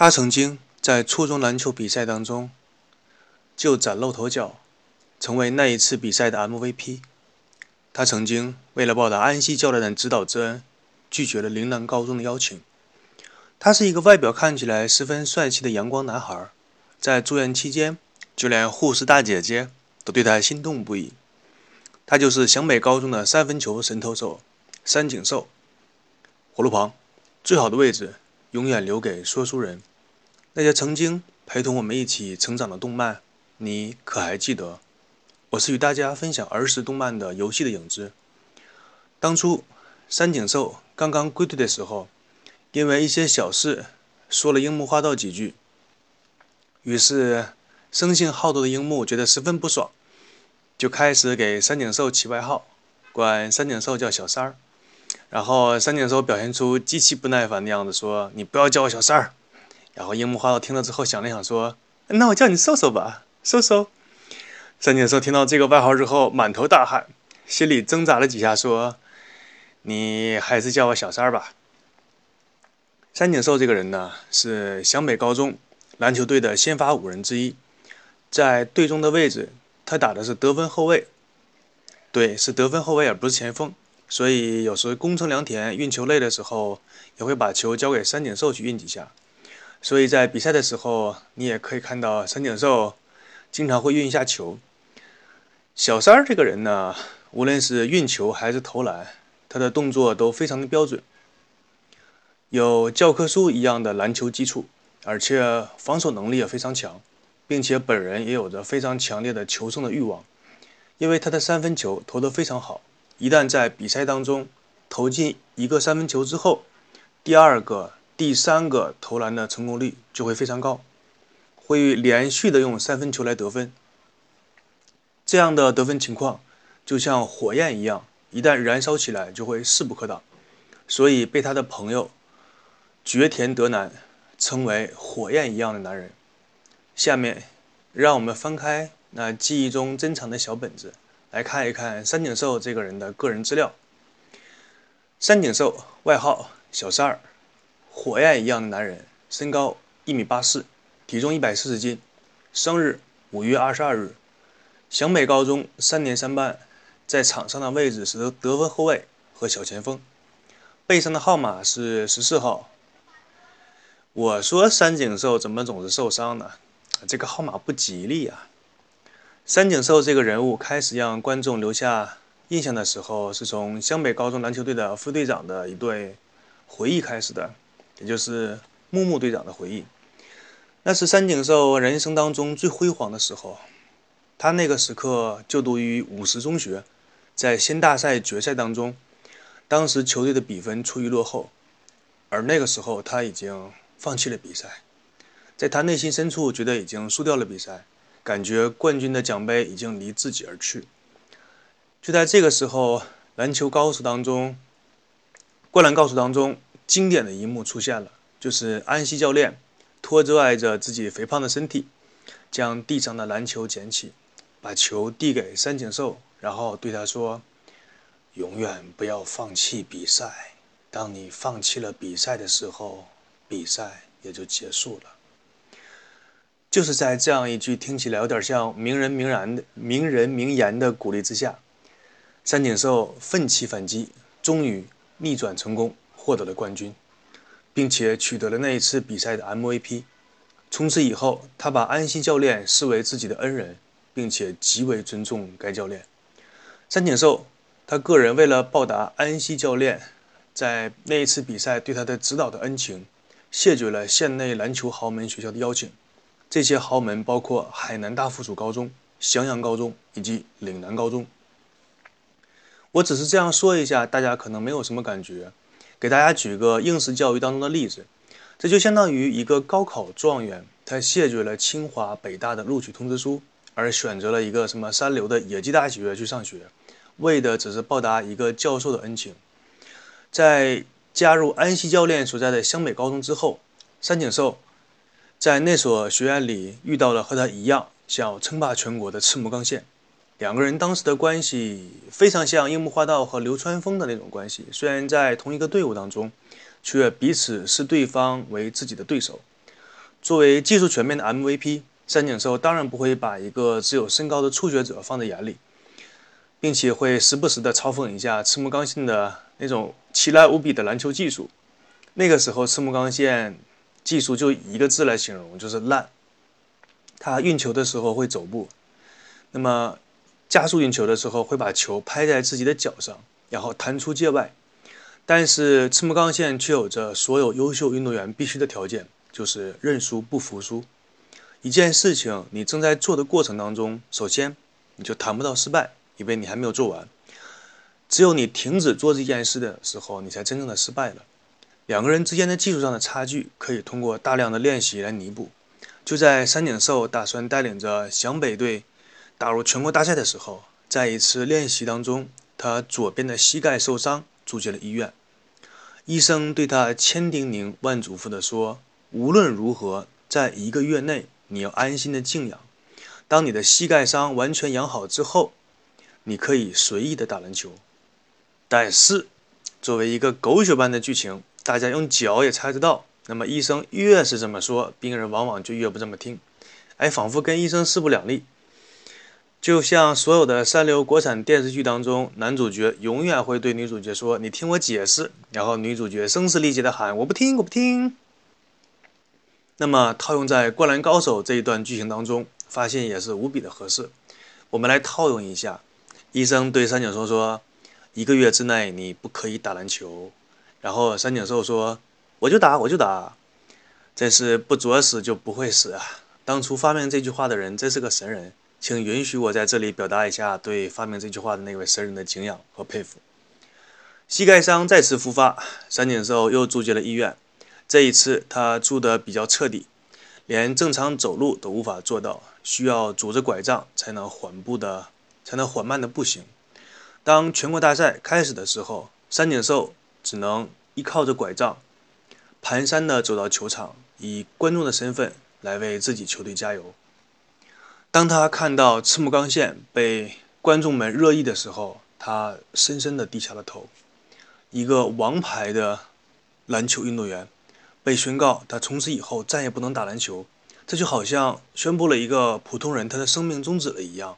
他曾经在初中篮球比赛当中就崭露头角，成为那一次比赛的 MVP。他曾经为了报答安西教练的指导之恩，拒绝了陵南高中的邀请。他是一个外表看起来十分帅气的阳光男孩，在住院期间，就连护士大姐姐都对他心动不已。他就是湘北高中的三分球神投手山井寿。火炉旁，最好的位置永远留给说书人。那些曾经陪同我们一起成长的动漫，你可还记得？我是与大家分享儿时动漫的游戏的影子。当初山井寿刚刚归队的时候。因为一些小事，说了樱木花道几句，于是生性好斗的樱木觉得十分不爽，就开始给三井寿起外号，管三井寿叫小三儿。然后三井寿表现出极其不耐烦的样子，说：“你不要叫我小三儿。”然后樱木花道听了之后想了想，说：“那我叫你瘦瘦吧，瘦瘦。”三井寿听到这个外号之后，满头大汗，心里挣扎了几下，说：“你还是叫我小三儿吧。”山井寿这个人呢，是湘北高中篮球队的先发五人之一，在队中的位置，他打的是得分后卫，对，是得分后卫而不是前锋，所以有时攻城良田运球累的时候，也会把球交给山井寿去运几下。所以在比赛的时候，你也可以看到山井寿经常会运一下球。小三儿这个人呢，无论是运球还是投篮，他的动作都非常的标准。有教科书一样的篮球基础，而且防守能力也非常强，并且本人也有着非常强烈的求胜的欲望。因为他的三分球投得非常好，一旦在比赛当中投进一个三分球之后，第二个、第三个投篮的成功率就会非常高，会连续的用三分球来得分。这样的得分情况就像火焰一样，一旦燃烧起来就会势不可挡，所以被他的朋友。绝田德男称为火焰一样的男人。下面，让我们翻开那记忆中珍藏的小本子，来看一看三井寿这个人的个人资料。三井寿，外号小三儿，火焰一样的男人，身高一米八四，体重一百四十斤，生日五月二十二日，湘北高中三年三班，在场上的位置是得分后卫和小前锋，背上的号码是十四号。我说山井寿怎么总是受伤呢？这个号码不吉利啊！山井寿这个人物开始让观众留下印象的时候，是从湘北高中篮球队的副队长的一对回忆开始的，也就是木木队长的回忆。那是山井寿人生当中最辉煌的时候，他那个时刻就读于五十中学，在新大赛决赛当中，当时球队的比分处于落后，而那个时候他已经。放弃了比赛，在他内心深处觉得已经输掉了比赛，感觉冠军的奖杯已经离自己而去。就在这个时候，篮球高手当中，灌篮高手当中经典的一幕出现了，就是安西教练拖着爱着自己肥胖的身体，将地上的篮球捡起，把球递给三井寿，然后对他说：“永远不要放弃比赛，当你放弃了比赛的时候。”比赛也就结束了。就是在这样一句听起来有点像名人名言的名人名言的鼓励之下，三井寿奋起反击，终于逆转成功，获得了冠军，并且取得了那一次比赛的 MVP。从此以后，他把安西教练视为自己的恩人，并且极为尊重该教练。三井寿他个人为了报答安西教练在那一次比赛对他的指导的恩情。谢绝了县内篮球豪门学校的邀请，这些豪门包括海南大附属高中、襄阳高中以及岭南高中。我只是这样说一下，大家可能没有什么感觉。给大家举个应试教育当中的例子，这就相当于一个高考状元，他谢绝了清华、北大的录取通知书，而选择了一个什么三流的野鸡大学去上学，为的只是报答一个教授的恩情，在。加入安西教练所在的湘北高中之后，三井寿在那所学院里遇到了和他一样想要称霸全国的赤木刚宪。两个人当时的关系非常像樱木花道和流川枫的那种关系，虽然在同一个队伍当中，却彼此视对方为自己的对手。作为技术全面的 MVP，三井寿当然不会把一个只有身高的初学者放在眼里，并且会时不时的嘲讽一下赤木刚宪的那种奇烂无比的篮球技术。那个时候，赤木刚宪技术就一个字来形容，就是烂。他运球的时候会走步，那么加速运球的时候会把球拍在自己的脚上，然后弹出界外。但是赤木刚宪却有着所有优秀运动员必须的条件，就是认输不服输。一件事情你正在做的过程当中，首先你就谈不到失败，因为你还没有做完。只有你停止做这件事的时候，你才真正的失败了。两个人之间的技术上的差距，可以通过大量的练习来弥补。就在山井寿打算带领着湘北队打入全国大赛的时候，在一次练习当中，他左边的膝盖受伤，住进了医院。医生对他千叮咛万嘱咐地说：“无论如何，在一个月内，你要安心的静养。当你的膝盖伤完全养好之后，你可以随意的打篮球。”但是，作为一个狗血般的剧情，大家用脚也猜得到。那么医生越是这么说，病人往往就越不这么听。哎，仿佛跟医生势不两立。就像所有的三流国产电视剧当中，男主角永远会对女主角说：“你听我解释。”然后女主角声嘶力竭的喊：“我不听，我不听。”那么套用在《灌篮高手》这一段剧情当中，发现也是无比的合适。我们来套用一下：医生对三井寿说：“一个月之内你不可以打篮球。”然后三井寿说：“我就打，我就打。”真是不作死就不会死啊！当初发明这句话的人真是个神人。请允许我在这里表达一下对发明这句话的那位神人的敬仰和佩服。膝盖伤再次复发，三井寿又住进了医院。这一次他住得比较彻底，连正常走路都无法做到，需要拄着拐杖才能缓步的，才能缓慢的步行。当全国大赛开始的时候，三井寿只能依靠着拐杖，蹒跚的走到球场，以观众的身份来为自己球队加油。当他看到赤木刚宪被观众们热议的时候，他深深地低下了头。一个王牌的篮球运动员被宣告他从此以后再也不能打篮球，这就好像宣布了一个普通人他的生命终止了一样。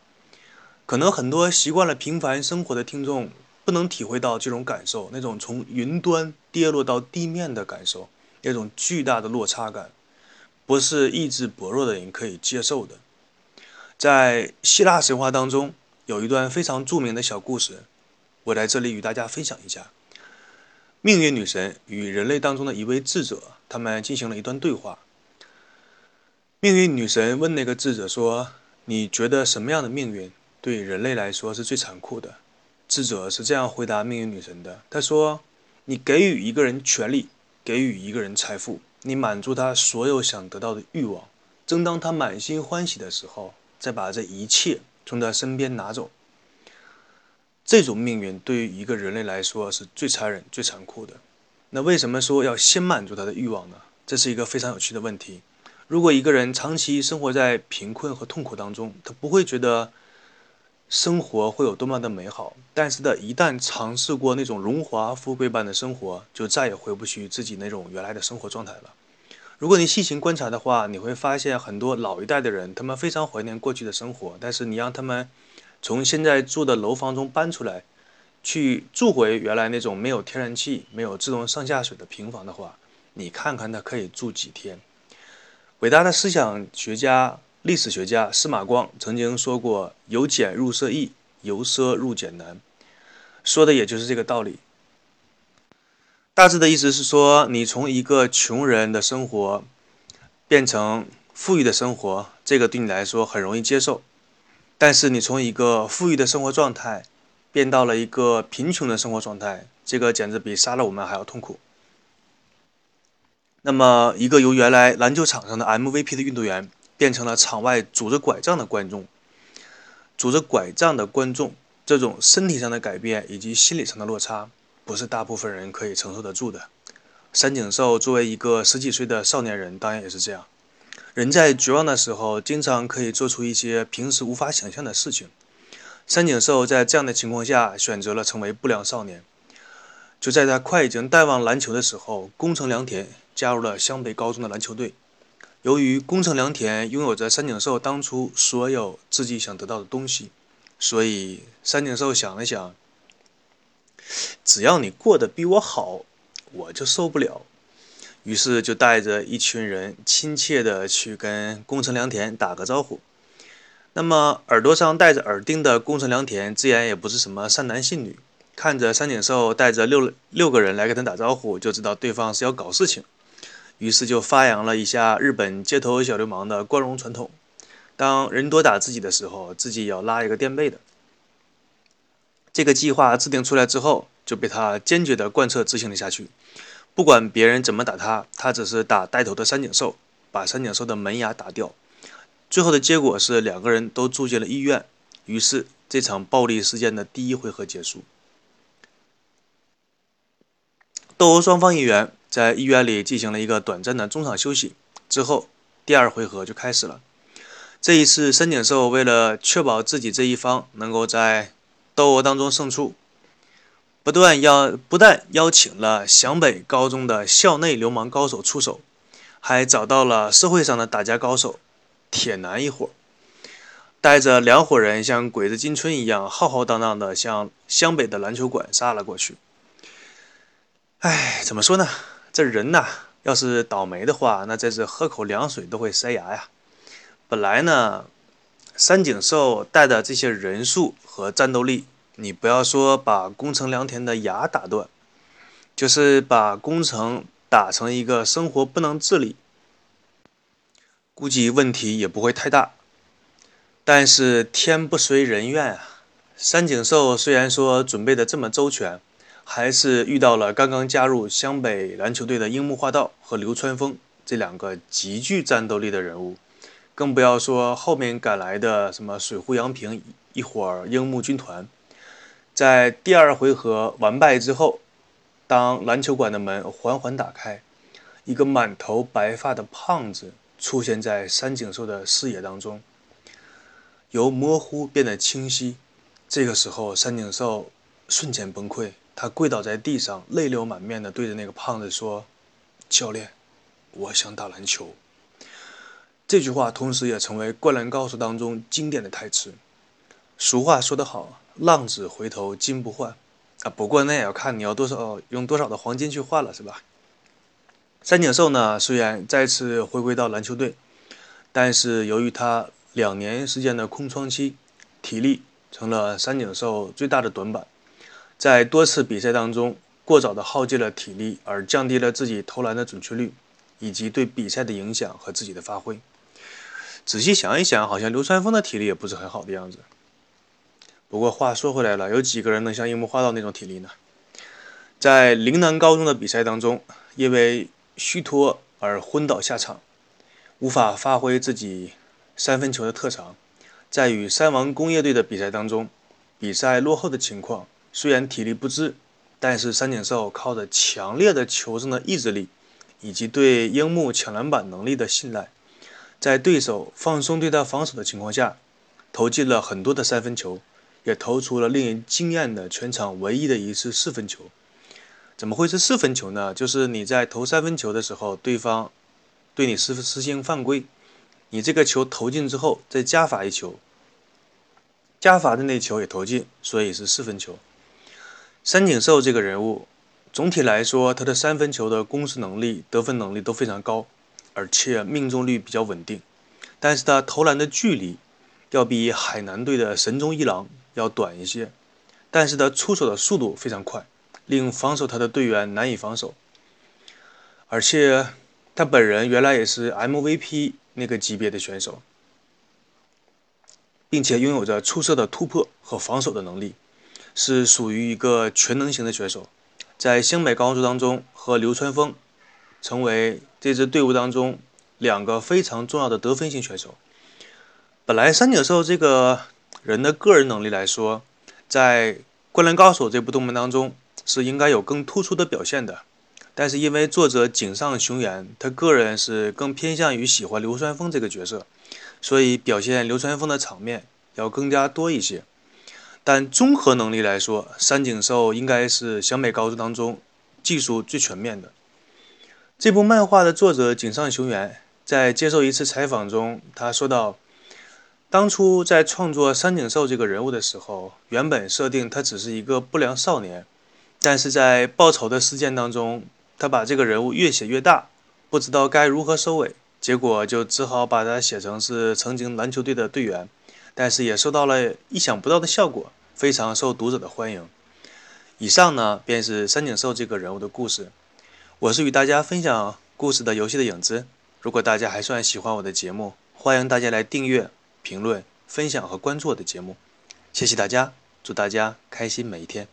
可能很多习惯了平凡生活的听众不能体会到这种感受，那种从云端跌落到地面的感受，那种巨大的落差感，不是意志薄弱的人可以接受的。在希腊神话当中，有一段非常著名的小故事，我在这里与大家分享一下。命运女神与人类当中的一位智者，他们进行了一段对话。命运女神问那个智者说：“你觉得什么样的命运对人类来说是最残酷的？”智者是这样回答命运女神的：“他说，你给予一个人权利，给予一个人财富，你满足他所有想得到的欲望，正当他满心欢喜的时候。”再把这一切从他身边拿走，这种命运对于一个人类来说是最残忍、最残酷的。那为什么说要先满足他的欲望呢？这是一个非常有趣的问题。如果一个人长期生活在贫困和痛苦当中，他不会觉得生活会有多么的美好。但是，他一旦尝试过那种荣华富贵般的生活，就再也回不去自己那种原来的生活状态了。如果你细心观察的话，你会发现很多老一代的人，他们非常怀念过去的生活。但是你让他们从现在住的楼房中搬出来，去住回原来那种没有天然气、没有自动上下水的平房的话，你看看他可以住几天？伟大的思想学家、历史学家司马光曾经说过：“由俭入奢易，由奢入俭难。”说的也就是这个道理。大致的意思是说，你从一个穷人的生活变成富裕的生活，这个对你来说很容易接受；但是你从一个富裕的生活状态变到了一个贫穷的生活状态，这个简直比杀了我们还要痛苦。那么，一个由原来篮球场上的 MVP 的运动员变成了场外拄着拐杖的观众，拄着拐杖的观众，这种身体上的改变以及心理上的落差。不是大部分人可以承受得住的。三井寿作为一个十几岁的少年人，当然也是这样。人在绝望的时候，经常可以做出一些平时无法想象的事情。三井寿在这样的情况下，选择了成为不良少年。就在他快已经淡忘篮球的时候，宫城良田加入了湘北高中的篮球队。由于宫城良田拥有着三井寿当初所有自己想得到的东西，所以三井寿想了想，只要你过得比我好，我就受不了。于是就带着一群人亲切地去跟宫城良田打个招呼。那么耳朵上戴着耳钉的宫城良田自然也不是什么善男信女，看着三井寿带着六六个人来跟他打招呼，就知道对方是要搞事情，于是就发扬了一下日本街头小流氓的光荣传统：当人多打自己的时候，自己也要拉一个垫背的。这个计划制定出来之后，就被他坚决地贯彻执行了下去。不管别人怎么打他，他只是打带头的三井寿，把三井寿的门牙打掉。最后的结果是两个人都住进了医院。于是这场暴力事件的第一回合结束。斗殴双方议员在医院里进行了一个短暂的中场休息，之后第二回合就开始了。这一次，三井寿为了确保自己这一方能够在斗殴当中胜出。不断邀不但邀请了湘北高中的校内流氓高手出手，还找到了社会上的打架高手铁男一伙，带着两伙人像鬼子进村一样浩浩荡荡的向湘北的篮球馆杀了过去。哎，怎么说呢？这人呐，要是倒霉的话，那真是喝口凉水都会塞牙呀。本来呢，三井寿带的这些人数和战斗力。你不要说把宫城良田的牙打断，就是把宫城打成一个生活不能自理，估计问题也不会太大。但是天不遂人愿啊！三井寿虽然说准备的这么周全，还是遇到了刚刚加入湘北篮球队的樱木花道和流川枫这两个极具战斗力的人物，更不要说后面赶来的什么水户洋平一伙樱木军团。在第二回合完败之后，当篮球馆的门缓缓打开，一个满头白发的胖子出现在三井寿的视野当中，由模糊变得清晰。这个时候，三井寿瞬间崩溃，他跪倒在地上，泪流满面的对着那个胖子说：“教练，我想打篮球。”这句话同时也成为《灌篮高手》当中经典的台词。俗话说得好。浪子回头金不换，啊，不过那也要看你要多少用多少的黄金去换了，是吧？三井寿呢，虽然再次回归到篮球队，但是由于他两年时间的空窗期，体力成了三井寿最大的短板，在多次比赛当中过早的耗尽了体力，而降低了自己投篮的准确率，以及对比赛的影响和自己的发挥。仔细想一想，好像流川枫的体力也不是很好的样子。不过话说回来了，有几个人能像樱木花道那种体力呢？在陵南高中的比赛当中，因为虚脱而昏倒下场，无法发挥自己三分球的特长。在与三王工业队的比赛当中，比赛落后的情况，虽然体力不支，但是三井寿靠着强烈的求胜的意志力，以及对樱木抢篮板能力的信赖，在对手放松对他防守的情况下，投进了很多的三分球。也投出了令人惊艳的全场唯一的一次四分球。怎么会是四分球呢？就是你在投三分球的时候，对方对你实实行犯规，你这个球投进之后再加罚一球，加罚的那球也投进，所以是四分球。三井寿这个人物，总体来说他的三分球的攻势能力、得分能力都非常高，而且命中率比较稳定，但是他投篮的距离要比海南队的神中一郎。要短一些，但是他出手的速度非常快，令防守他的队员难以防守。而且他本人原来也是 MVP 那个级别的选手，并且拥有着出色的突破和防守的能力，是属于一个全能型的选手。在湘北高中当中，和流川枫成为这支队伍当中两个非常重要的得分型选手。本来三井寿这个。人的个人能力来说，在《灌篮高手》这部动漫当中是应该有更突出的表现的。但是因为作者井上雄彦他个人是更偏向于喜欢流川枫这个角色，所以表现流川枫的场面要更加多一些。但综合能力来说，三井寿应该是湘北高中当中技术最全面的。这部漫画的作者井上雄彦。在接受一次采访中，他说道：“当初在创作三井寿这个人物的时候，原本设定他只是一个不良少年，但是在报仇的事件当中，他把这个人物越写越大，不知道该如何收尾，结果就只好把他写成是曾经篮球队的队员，但是也收到了意想不到的效果，非常受读者的欢迎。”以上呢，便是三井寿这个人物的故事。我是与大家分享故事的游戏的影子。如果大家还算喜欢我的节目，欢迎大家来订阅、评论、分享和关注我的节目。谢谢大家，祝大家开心每一天。